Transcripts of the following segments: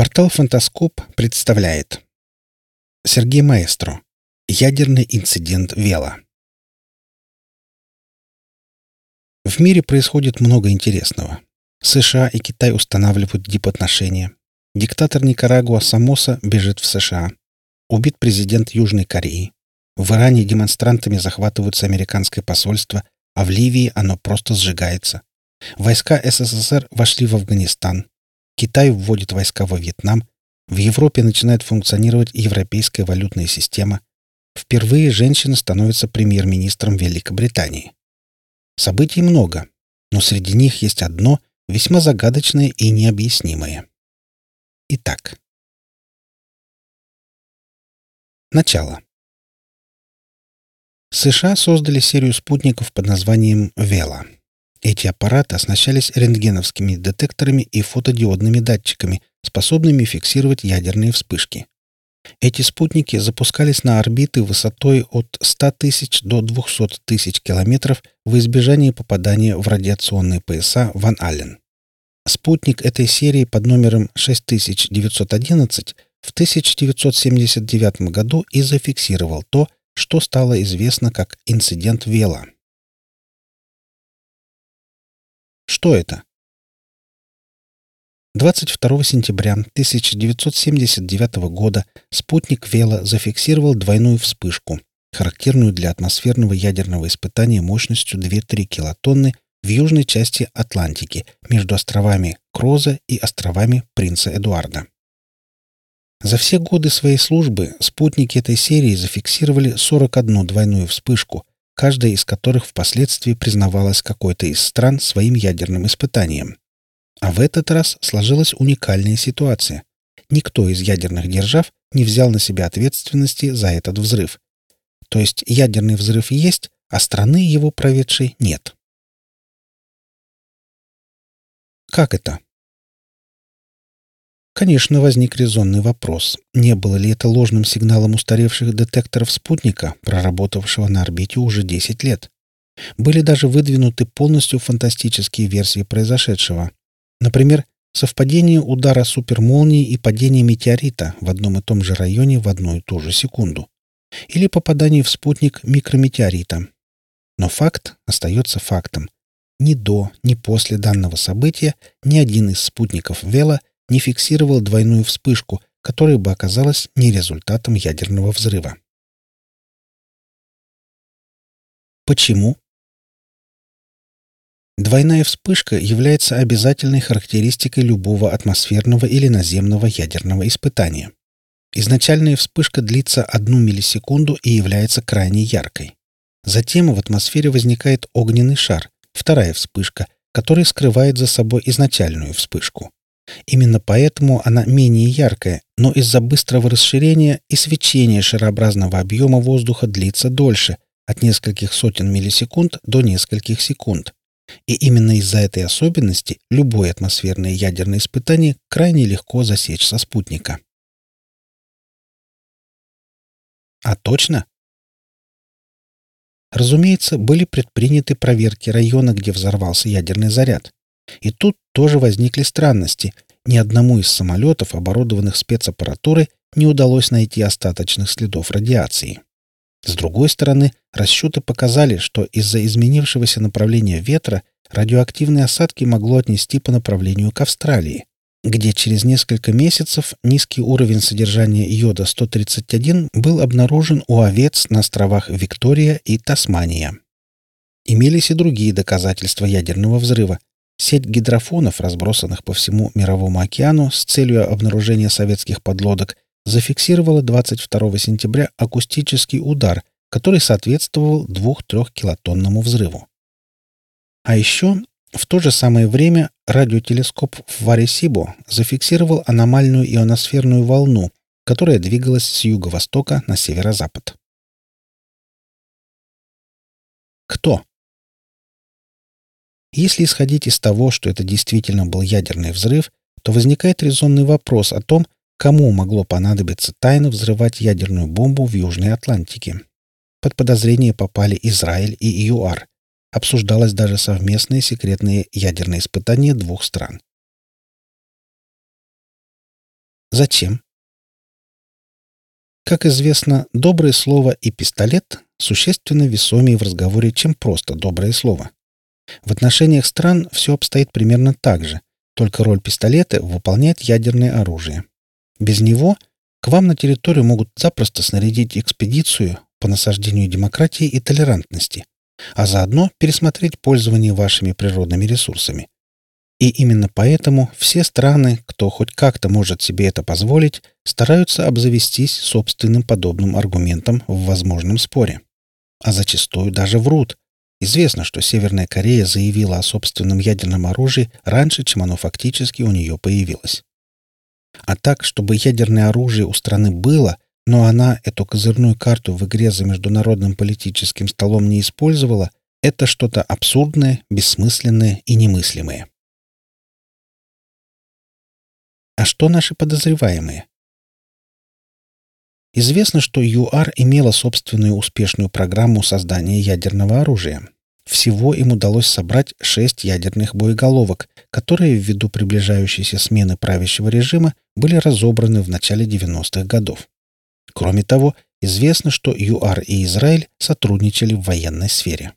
Портал «Фантаскоп» представляет Сергей Маэстро Ядерный инцидент Вела В мире происходит много интересного. США и Китай устанавливают дипотношения. Диктатор Никарагуа Самоса бежит в США. Убит президент Южной Кореи. В Иране демонстрантами захватываются американское посольство, а в Ливии оно просто сжигается. Войска СССР вошли в Афганистан. Китай вводит войска во Вьетнам. В Европе начинает функционировать европейская валютная система. Впервые женщина становится премьер-министром Великобритании. Событий много, но среди них есть одно весьма загадочное и необъяснимое. Итак. Начало. США создали серию спутников под названием «Вела». Эти аппараты оснащались рентгеновскими детекторами и фотодиодными датчиками, способными фиксировать ядерные вспышки. Эти спутники запускались на орбиты высотой от 100 тысяч до 200 тысяч километров в избежании попадания в радиационные пояса Ван Аллен. Спутник этой серии под номером 6911 в 1979 году и зафиксировал то, что стало известно как инцидент Вела. Что это? 22 сентября 1979 года спутник Вела зафиксировал двойную вспышку, характерную для атмосферного ядерного испытания мощностью 2-3 килотонны в южной части Атлантики между островами Кроза и островами Принца Эдуарда. За все годы своей службы спутники этой серии зафиксировали 41 двойную вспышку, каждая из которых впоследствии признавалась какой-то из стран своим ядерным испытанием. А в этот раз сложилась уникальная ситуация. Никто из ядерных держав не взял на себя ответственности за этот взрыв. То есть ядерный взрыв есть, а страны его проведшей нет. Как это? Конечно, возник резонный вопрос. Не было ли это ложным сигналом устаревших детекторов спутника, проработавшего на орбите уже 10 лет? Были даже выдвинуты полностью фантастические версии произошедшего. Например, совпадение удара супермолнии и падения метеорита в одном и том же районе в одну и ту же секунду. Или попадание в спутник микрометеорита. Но факт остается фактом. Ни до, ни после данного события ни один из спутников Вела не фиксировал двойную вспышку, которая бы оказалась не результатом ядерного взрыва. Почему? Двойная вспышка является обязательной характеристикой любого атмосферного или наземного ядерного испытания. Изначальная вспышка длится одну миллисекунду и является крайне яркой. Затем в атмосфере возникает огненный шар, вторая вспышка, который скрывает за собой изначальную вспышку. Именно поэтому она менее яркая, но из-за быстрого расширения и свечения шарообразного объема воздуха длится дольше, от нескольких сотен миллисекунд до нескольких секунд. И именно из-за этой особенности любое атмосферное ядерное испытание крайне легко засечь со спутника. А точно? Разумеется, были предприняты проверки района, где взорвался ядерный заряд. И тут тоже возникли странности. Ни одному из самолетов, оборудованных спецаппаратурой, не удалось найти остаточных следов радиации. С другой стороны, расчеты показали, что из-за изменившегося направления ветра радиоактивные осадки могло отнести по направлению к Австралии, где через несколько месяцев низкий уровень содержания йода-131 был обнаружен у овец на островах Виктория и Тасмания. Имелись и другие доказательства ядерного взрыва, Сеть гидрофонов, разбросанных по всему Мировому океану с целью обнаружения советских подлодок, зафиксировала 22 сентября акустический удар, который соответствовал 2-3 килотонному взрыву. А еще в то же самое время радиотелескоп в Варесибо зафиксировал аномальную ионосферную волну, которая двигалась с юго-востока на северо-запад. Кто? Если исходить из того, что это действительно был ядерный взрыв, то возникает резонный вопрос о том, кому могло понадобиться тайно взрывать ядерную бомбу в Южной Атлантике. Под подозрение попали Израиль и ЮАР. Обсуждалось даже совместное секретное ядерное испытание двух стран. Зачем? Как известно, доброе слово и пистолет существенно весомее в разговоре, чем просто доброе слово. В отношениях стран все обстоит примерно так же, только роль пистолета выполняет ядерное оружие. Без него к вам на территорию могут запросто снарядить экспедицию по насаждению демократии и толерантности, а заодно пересмотреть пользование вашими природными ресурсами. И именно поэтому все страны, кто хоть как-то может себе это позволить, стараются обзавестись собственным подобным аргументом в возможном споре. А зачастую даже врут. Известно, что Северная Корея заявила о собственном ядерном оружии раньше, чем оно фактически у нее появилось. А так, чтобы ядерное оружие у страны было, но она эту козырную карту в игре за международным политическим столом не использовала, это что-то абсурдное, бессмысленное и немыслимое. А что наши подозреваемые? Известно, что ЮАР имела собственную успешную программу создания ядерного оружия. Всего им удалось собрать шесть ядерных боеголовок, которые ввиду приближающейся смены правящего режима были разобраны в начале 90-х годов. Кроме того, известно, что ЮАР и Израиль сотрудничали в военной сфере.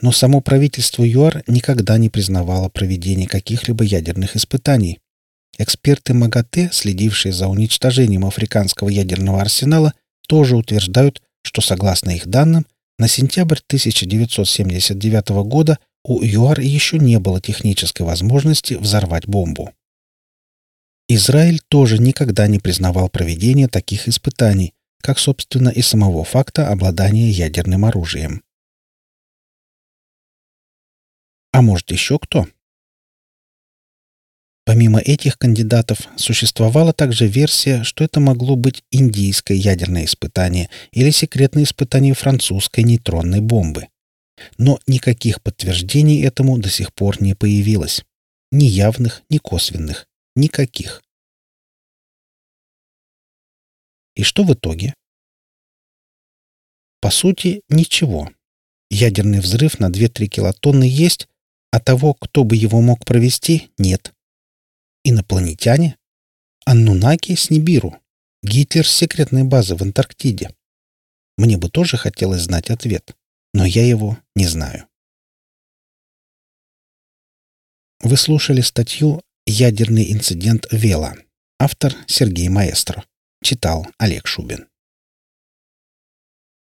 Но само правительство ЮАР никогда не признавало проведение каких-либо ядерных испытаний, Эксперты МАГАТЭ, следившие за уничтожением африканского ядерного арсенала, тоже утверждают, что, согласно их данным, на сентябрь 1979 года у ЮАР еще не было технической возможности взорвать бомбу. Израиль тоже никогда не признавал проведение таких испытаний, как, собственно, и самого факта обладания ядерным оружием. А может еще кто? Помимо этих кандидатов, существовала также версия, что это могло быть индийское ядерное испытание или секретное испытание французской нейтронной бомбы. Но никаких подтверждений этому до сих пор не появилось. Ни явных, ни косвенных. Никаких. И что в итоге? По сути, ничего. Ядерный взрыв на 2-3 килотонны есть, а того, кто бы его мог провести, нет. Инопланетяне? Аннунаки с Нибиру? Гитлер с секретной базы в Антарктиде? Мне бы тоже хотелось знать ответ, но я его не знаю. Вы слушали статью «Ядерный инцидент Вела». Автор Сергей Маэстро. Читал Олег Шубин.